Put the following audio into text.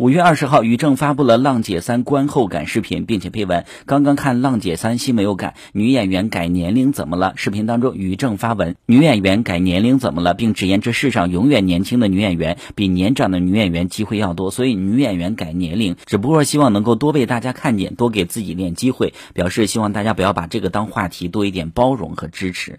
五月二十号，于正发布了《浪姐三》观后感视频，并且配文：“刚刚看《浪姐三》，心没有改，女演员改年龄怎么了？”视频当中，于正发文：“女演员改年龄怎么了？”并直言：“这世上永远年轻的女演员比年长的女演员机会要多，所以女演员改年龄只不过希望能够多被大家看见，多给自己点机会。”表示希望大家不要把这个当话题，多一点包容和支持。